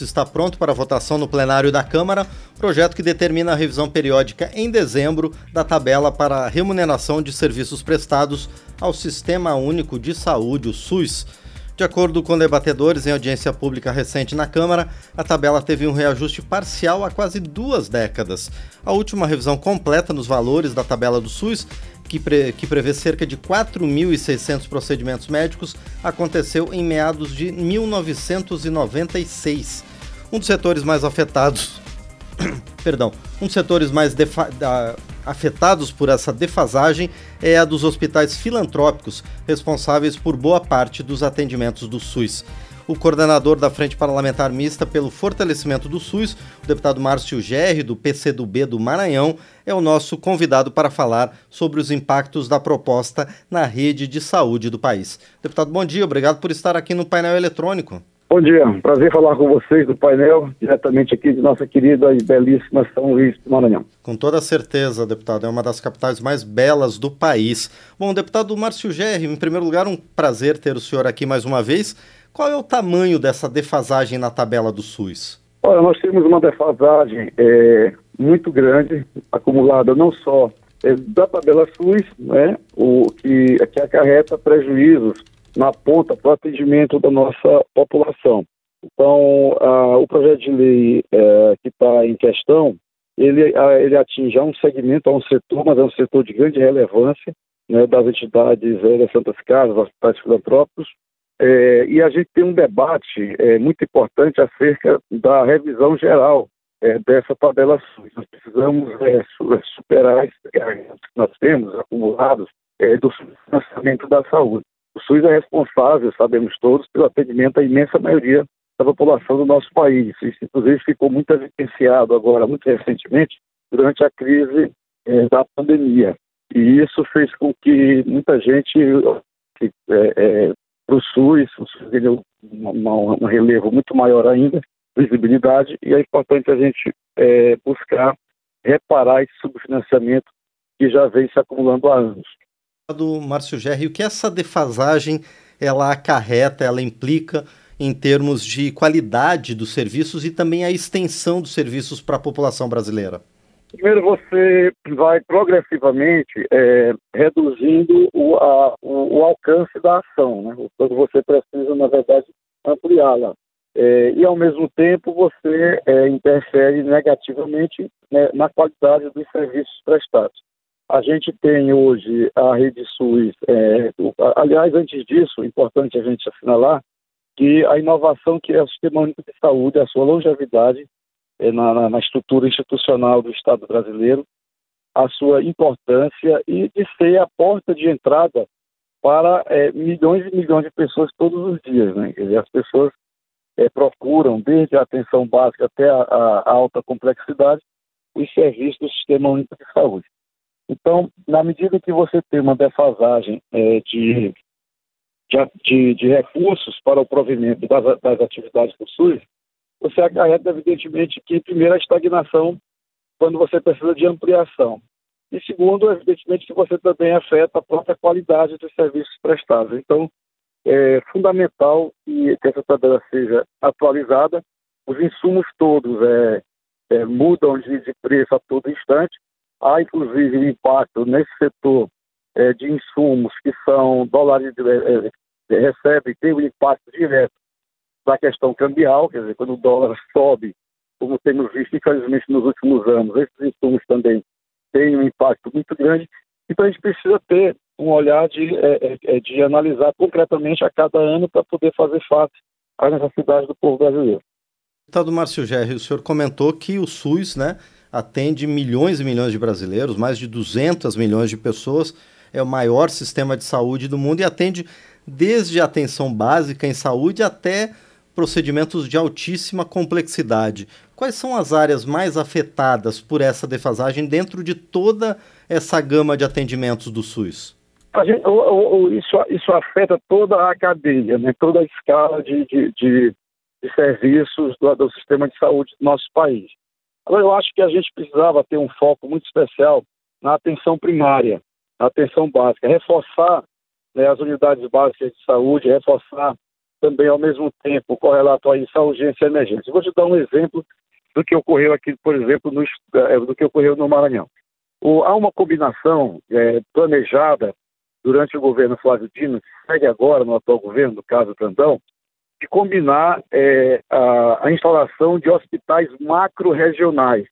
Está pronto para votação no plenário da Câmara, projeto que determina a revisão periódica em dezembro da tabela para a remuneração de serviços prestados ao Sistema Único de Saúde, o SUS. De acordo com debatedores em audiência pública recente na Câmara, a tabela teve um reajuste parcial há quase duas décadas. A última revisão completa nos valores da tabela do SUS que, pre, que prevê cerca de 4.600 procedimentos médicos, aconteceu em meados de 1996. Um dos setores mais afetados, perdão, um dos setores mais da, afetados por essa defasagem é a dos hospitais filantrópicos, responsáveis por boa parte dos atendimentos do SUS o coordenador da Frente Parlamentar Mista pelo Fortalecimento do SUS, o deputado Márcio Gerri, do PCdoB do Maranhão, é o nosso convidado para falar sobre os impactos da proposta na rede de saúde do país. Deputado, bom dia, obrigado por estar aqui no painel eletrônico. Bom dia, prazer falar com vocês do painel, diretamente aqui de nossa querida e belíssima São Luís do Maranhão. Com toda certeza, deputado, é uma das capitais mais belas do país. Bom, deputado Márcio Gerri, em primeiro lugar, um prazer ter o senhor aqui mais uma vez. Qual é o tamanho dessa defasagem na tabela do SUS? Olha, nós temos uma defasagem é, muito grande, acumulada não só é, da tabela SUS, né, o, que, que acarreta prejuízos na ponta para o atendimento da nossa população. Então, a, o projeto de lei é, que está em questão, ele, a, ele atinge a um segmento, a um setor, mas é um setor de grande relevância, né, das entidades é, das Santas Casas, hospitais filantrópicos, é, e a gente tem um debate é, muito importante acerca da revisão geral é, dessa tabela SUS. Nós precisamos é, é, superar esses que nós temos acumulados é, do financiamento da saúde. SUS é responsável, sabemos todos, pelo atendimento da imensa maioria da população do nosso país. Isso, inclusive, ficou muito evidenciado agora, muito recentemente, durante a crise da pandemia. E isso fez com que muita gente que, é, para o SUS, o SUS ganhou um relevo muito maior ainda, visibilidade, e é importante a gente é, buscar reparar esse subfinanciamento que já vem se acumulando há anos. Do Márcio Gerri, o que essa defasagem ela acarreta, ela implica em termos de qualidade dos serviços e também a extensão dos serviços para a população brasileira? Primeiro, você vai progressivamente é, reduzindo o, a, o, o, alcance da ação, né? Quando você precisa, na verdade, ampliá-la. É, e, ao mesmo tempo, você é, interfere negativamente né, na qualidade dos serviços prestados. A gente tem hoje a rede SUS, é, aliás, antes disso, importante a gente assinalar que a inovação que é o Sistema Único de Saúde, a sua longevidade, é, na, na, estrutura institucional do Estado brasileiro, a sua importância e de ser a porta de entrada para é, milhões e milhões de pessoas todos os dias. Né? Dizer, as pessoas é, procuram, desde a atenção básica até a, a, alta complexidade, os serviços do Sistema Único de Saúde. Então, na medida que você tem uma defasagem é, de, de, de, recursos para o provimento das, das atividades do SUS, você acarreta, evidentemente, que, primeiro, a estagnação quando você precisa de ampliação. E, segundo, evidentemente, que você também afeta a própria qualidade dos serviços prestados. Então, é fundamental que, essa tabela seja atualizada. Os insumos todos é, é, mudam de, preço a todo instante. Há, inclusive, um impacto nesse setor é, de insumos que são dólares, é, é, recebem, tem um impacto direto da questão cambial, quer dizer, quando o dólar sobe, como temos visto, infelizmente, nos últimos anos, esses insumos também têm um impacto muito grande. Então, a gente precisa ter um olhar de, é, é, é de analisar concretamente a cada ano para poder fazer face às necessidades do povo brasileiro. Deputado Márcio Gerri, o senhor comentou que o SUS né, atende milhões e milhões de brasileiros, mais de 200 milhões de pessoas, é o maior sistema de saúde do mundo e atende desde a atenção básica em saúde até procedimentos de altíssima complexidade. Quais são as áreas mais afetadas por essa defasagem dentro de toda essa gama de atendimentos do SUS? Gente, isso, isso, afeta toda a cadeia, né? toda a escala de, de, de, de serviços do, do, sistema de saúde do nosso país. Agora, eu acho que a gente precisava ter um foco muito especial na atenção primária, na atenção básica, reforçar né, as unidades básicas de saúde, reforçar também ao mesmo tempo correlato a isso a urgência e emergência. Vou te dar um exemplo do que ocorreu aqui, por exemplo, no, é, do que ocorreu no Maranhão. O, há uma combinação é, planejada durante o governo Flávio Dino, que segue agora no atual governo, no caso Tandão, de combinar é, a, a, instalação de hospitais macro-regionais.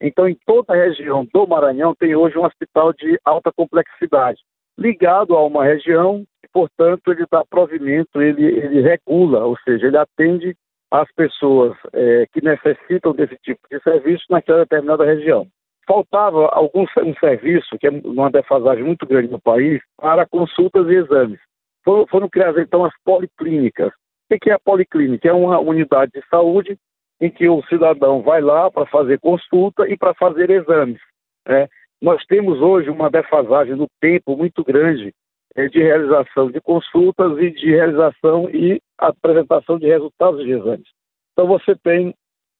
Então, em toda a região do Maranhão tem hoje um hospital de alta complexidade, ligado a uma região e, portanto, ele dá provimento, ele, ele regula, ou seja, ele atende as pessoas é, que necessitam desse tipo de serviço naquela determinada região. Faltava algum um serviço, que é uma defasagem muito grande no país, para consultas e exames. Foram, foram criadas, então, as policlínicas. O que é a policlínica? É uma unidade de saúde em que o cidadão vai lá para fazer consulta e para fazer exames. Né? Nós temos hoje uma defasagem no tempo muito grande é, de realização de consultas e de realização e apresentação de resultados de exames. Então você tem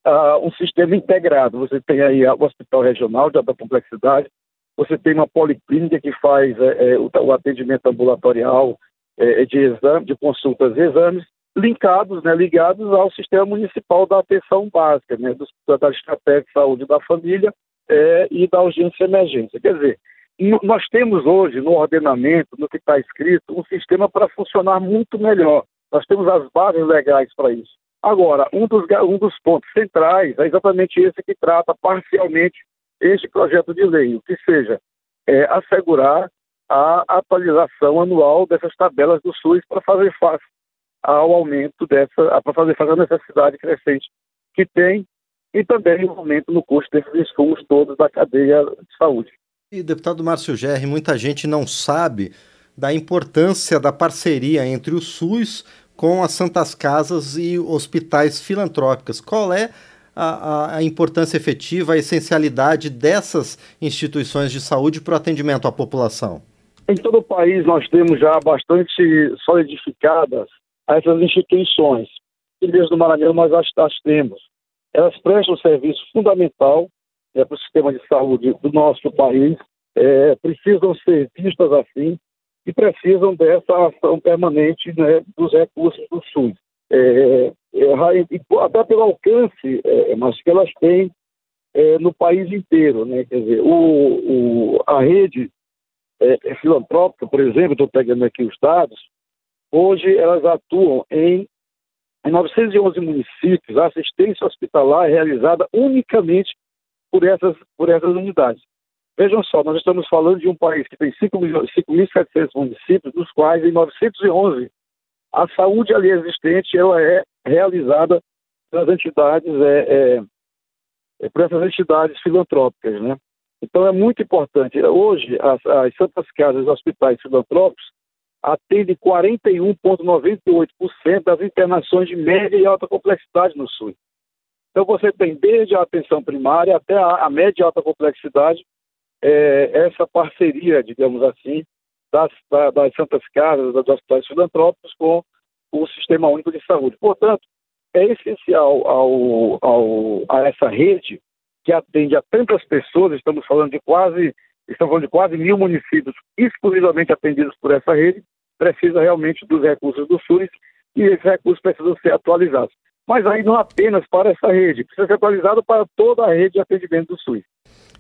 uh, um sistema integrado, você tem aí o hospital regional de alta complexidade, você tem uma policlínica que faz é, é, o, o, atendimento ambulatorial é, de exame, de consultas e exames, linkados, né, ligados ao sistema municipal da atenção básica, né, do, da estratégia de saúde da família é, e da urgência e emergência. Quer dizer, nós temos hoje no ordenamento, no que está escrito, um sistema para funcionar muito melhor. Nós temos as bases legais para isso. Agora, um dos, um dos pontos centrais é exatamente esse que trata parcialmente este projeto de lei, o que seja é, assegurar a atualização anual dessas tabelas do SUS para fazer face ao aumento dessa, para fazer face à necessidade crescente que tem e também o aumento no custo desses insumos todos da cadeia de saúde. E, deputado Márcio Gerri, muita gente não sabe da importância da parceria entre o SUS com as Santas Casas e hospitais filantrópicos. Qual é a, a, importância efetiva, a essencialidade dessas instituições de saúde para o atendimento à população? Em todo o país nós temos já bastante solidificadas essas instituições. E mesmo no Maranhão nós as, as temos. Elas prestam um serviço fundamental é, para o sistema de saúde do nosso país, é, precisam ser vistas assim e precisam dessa ação permanente né, dos recursos do SUS. É, é, até pelo alcance, é, mas que elas têm é, no país inteiro. Né? Quer dizer, o, o a rede é, é filantrópica, por exemplo, estou pegando aqui os dados, hoje elas atuam em, em 911 municípios. A assistência hospitalar é realizada unicamente por essas, por essas unidades. Vejam só, nós estamos falando de um país que tem 5.700 municípios, dos quais em 911 a saúde ali existente ela é realizada pelas entidades, é, é, é, por essas entidades filantrópicas, né? Então é muito importante. Hoje, as, as Santas Casas e hospitais filantrópicos atendem 41,98% das internações de média e alta complexidade no SUS. Então você tem desde a atenção primária até a, a média e alta complexidade é, essa parceria, digamos assim, das, das Santas Casas, dos hospitais filantrópicos com o Sistema Único de Saúde. Portanto, é essencial ao, ao, a essa rede que atende a tantas pessoas, estamos falando de quase, estamos falando de quase mil municípios exclusivamente atendidos por essa rede, precisa realmente dos recursos do SUS e esses recursos precisam ser atualizados. Mas aí não apenas para essa rede, precisa ser atualizado para toda a rede de atendimento do SUS.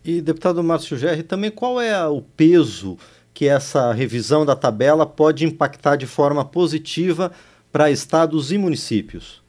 E, deputado Márcio Gerri, também qual é o peso que essa revisão da tabela pode impactar de forma positiva para estados e municípios?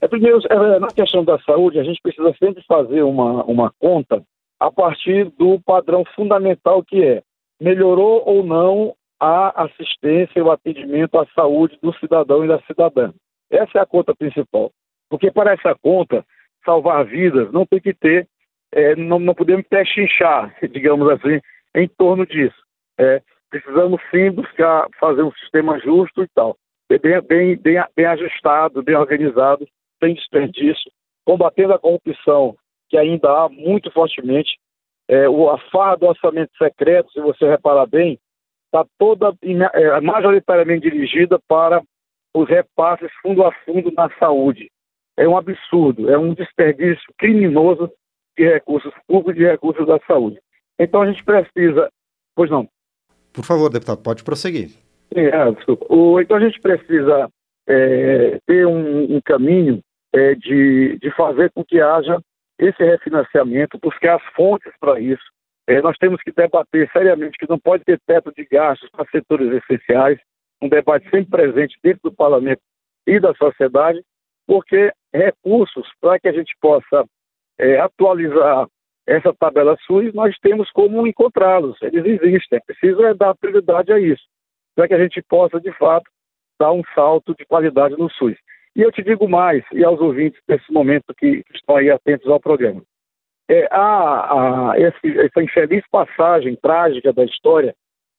É, primeiro, é, na questão da saúde, a gente precisa sempre fazer uma, uma conta a partir do padrão fundamental que é melhorou ou não a assistência e o atendimento à saúde do cidadão e da cidadã. Essa é a conta principal. Porque para essa conta, salvar vidas não tem que ter é, não, não, podemos pechinchar, digamos assim, em torno disso. É, precisamos sim buscar fazer um sistema justo e tal, bem, bem, bem, bem ajustado, bem organizado, sem desperdício, combatendo a corrupção que ainda há muito fortemente. É, o, a farra do orçamento secreto, se você reparar bem, está toda é, majoritariamente dirigida para os repasses fundo a fundo na saúde. É um absurdo, é um desperdício criminoso de recursos públicos e de recursos da saúde. Então a gente precisa. Pois não. Por favor, deputado, pode prosseguir. Sim, é, desculpa. O, então a gente precisa é, ter um, um caminho é, de, de fazer com que haja esse refinanciamento, buscar as fontes para isso. É, nós temos que debater seriamente que não pode ter teto de gastos para setores essenciais, um debate sempre presente dentro do parlamento e da sociedade, porque recursos para que a gente possa é, atualizar essa tabela SUS, nós temos como encontrá-los, eles existem, é preciso é dar prioridade a isso, para que a gente possa, de fato, dar um salto de qualidade no SUS. E eu te digo mais, e aos ouvintes nesse momento que estão aí atentos ao programa, é, a, a esse, essa infeliz passagem trágica da história,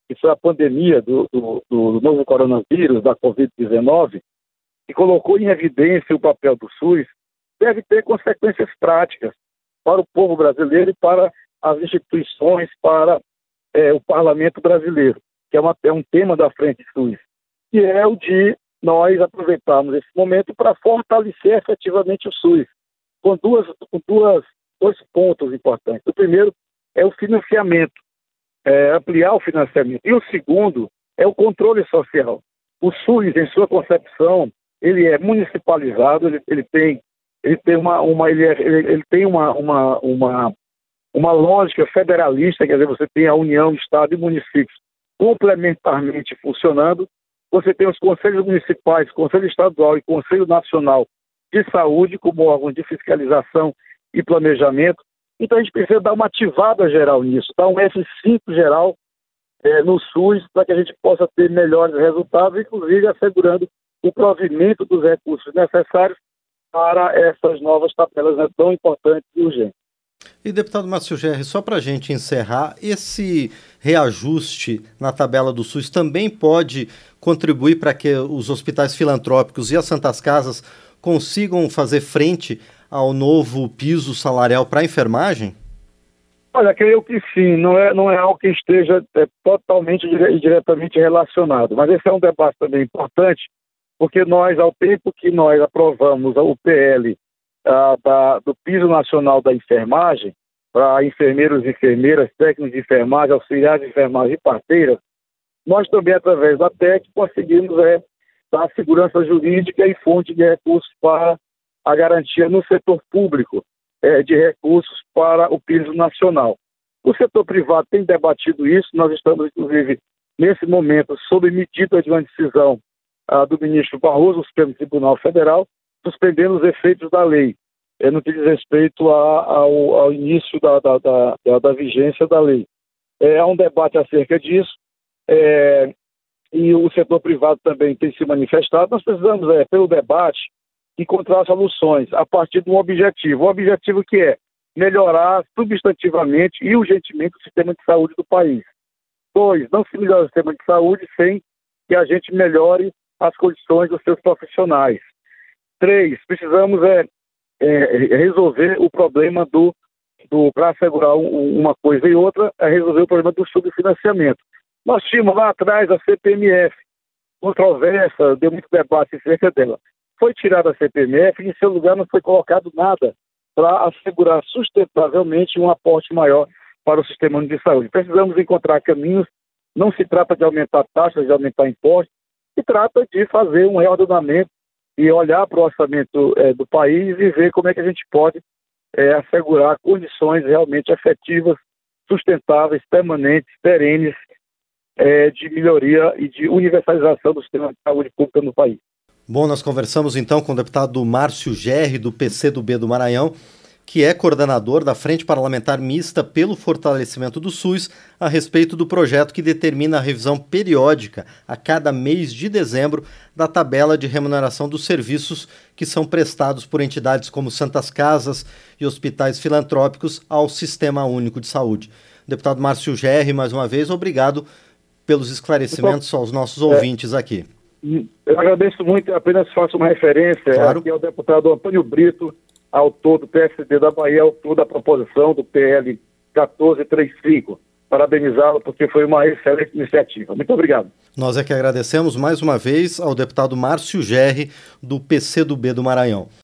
que foi a pandemia do, do, do novo coronavírus, da Covid-19, que colocou em evidência o papel do SUS, deve ter consequências práticas para o povo brasileiro e para as instituições, para é, o parlamento brasileiro, que é, uma, é um tema da Frente SUS, que é o de nós aproveitarmos esse momento para fortalecer efetivamente o SUS, com, duas, com duas, dois pontos importantes. O primeiro é o financiamento, é, ampliar o financiamento. E o segundo é o controle social. O SUS, em sua concepção, ele é municipalizado, ele, ele tem, ele tem uma, uma ele, é, ele, ele, tem uma, uma, uma, uma lógica federalista, quer dizer, você tem a União, Estado e municípios complementarmente funcionando, você tem os conselhos municipais, Conselho Estadual e Conselho Nacional de Saúde como órgãos de fiscalização e planejamento. Então a gente precisa dar uma ativada geral nisso, dar um F5 geral é, no SUS para que a gente possa ter melhores resultados, inclusive assegurando o provimento dos recursos necessários para essas novas tabelas né, tão importantes e urgentes. E deputado Márcio Gerri, só para a gente encerrar, esse reajuste na tabela do SUS também pode contribuir para que os hospitais filantrópicos e as Santas Casas consigam fazer frente ao novo piso salarial para enfermagem? Olha, creio que sim, não é, não é algo que esteja é, totalmente e diretamente relacionado, mas esse é um debate também importante, porque nós, ao tempo que nós aprovamos o PL da, do piso nacional da enfermagem, para enfermeiros e enfermeiras, técnicos de enfermagem, auxiliares de enfermagem e parteiras, nós também, através da TEC, conseguimos é, dar segurança jurídica e fonte de recursos para a garantia no setor público é, de recursos para o piso nacional. O setor privado tem debatido isso, nós estamos, inclusive, nesse momento, sob medida de uma decisão ah, do ministro Barroso, do Supremo Tribunal Federal, suspendendo os efeitos da lei, é, no que diz respeito a, ao, ao, início da, da, da, da, vigência da lei. É, há um debate acerca disso, é, e o setor privado também tem se manifestado. Nós precisamos, é, pelo debate, encontrar soluções a partir de um objetivo. O objetivo que é melhorar substantivamente e urgentemente o sistema de saúde do país. Dois, não se melhora o sistema de saúde sem que a gente melhore as condições dos seus profissionais. Três, precisamos é, é resolver o problema do, do para assegurar um, uma coisa e outra, é resolver o problema do subfinanciamento. Nós tínhamos lá atrás a CPMF, controversa, deu muito debate acerca dela. Foi tirada a CPMF e em seu lugar não foi colocado nada para assegurar sustentavelmente um aporte maior para o sistema de saúde. Precisamos encontrar caminhos, não se trata de aumentar taxas, de aumentar impostos, se trata de fazer um reordenamento e olhar para o orçamento é, do país e ver como é que a gente pode é, assegurar condições realmente efetivas, sustentáveis, permanentes, perenes, é, de melhoria e de universalização do sistema de saúde pública no país. Bom, nós conversamos então com o deputado Márcio Gerri, do PCdoB do Maranhão, que é coordenador da Frente Parlamentar Mista pelo Fortalecimento do SUS, a respeito do projeto que determina a revisão periódica, a cada mês de dezembro, da tabela de remuneração dos serviços que são prestados por entidades como Santas Casas e hospitais filantrópicos ao Sistema Único de Saúde. Deputado Márcio Gerri, mais uma vez, obrigado pelos esclarecimentos aos nossos ouvintes aqui. Eu agradeço muito, apenas faço uma referência claro. aqui ao deputado Antônio Brito, autor do PSD da Bahia, autor da proposição do PL 1435. Parabenizá-lo porque foi uma excelente iniciativa. Muito obrigado. Nós é que agradecemos mais uma vez ao deputado Márcio Gerri, do PCdoB do Maranhão.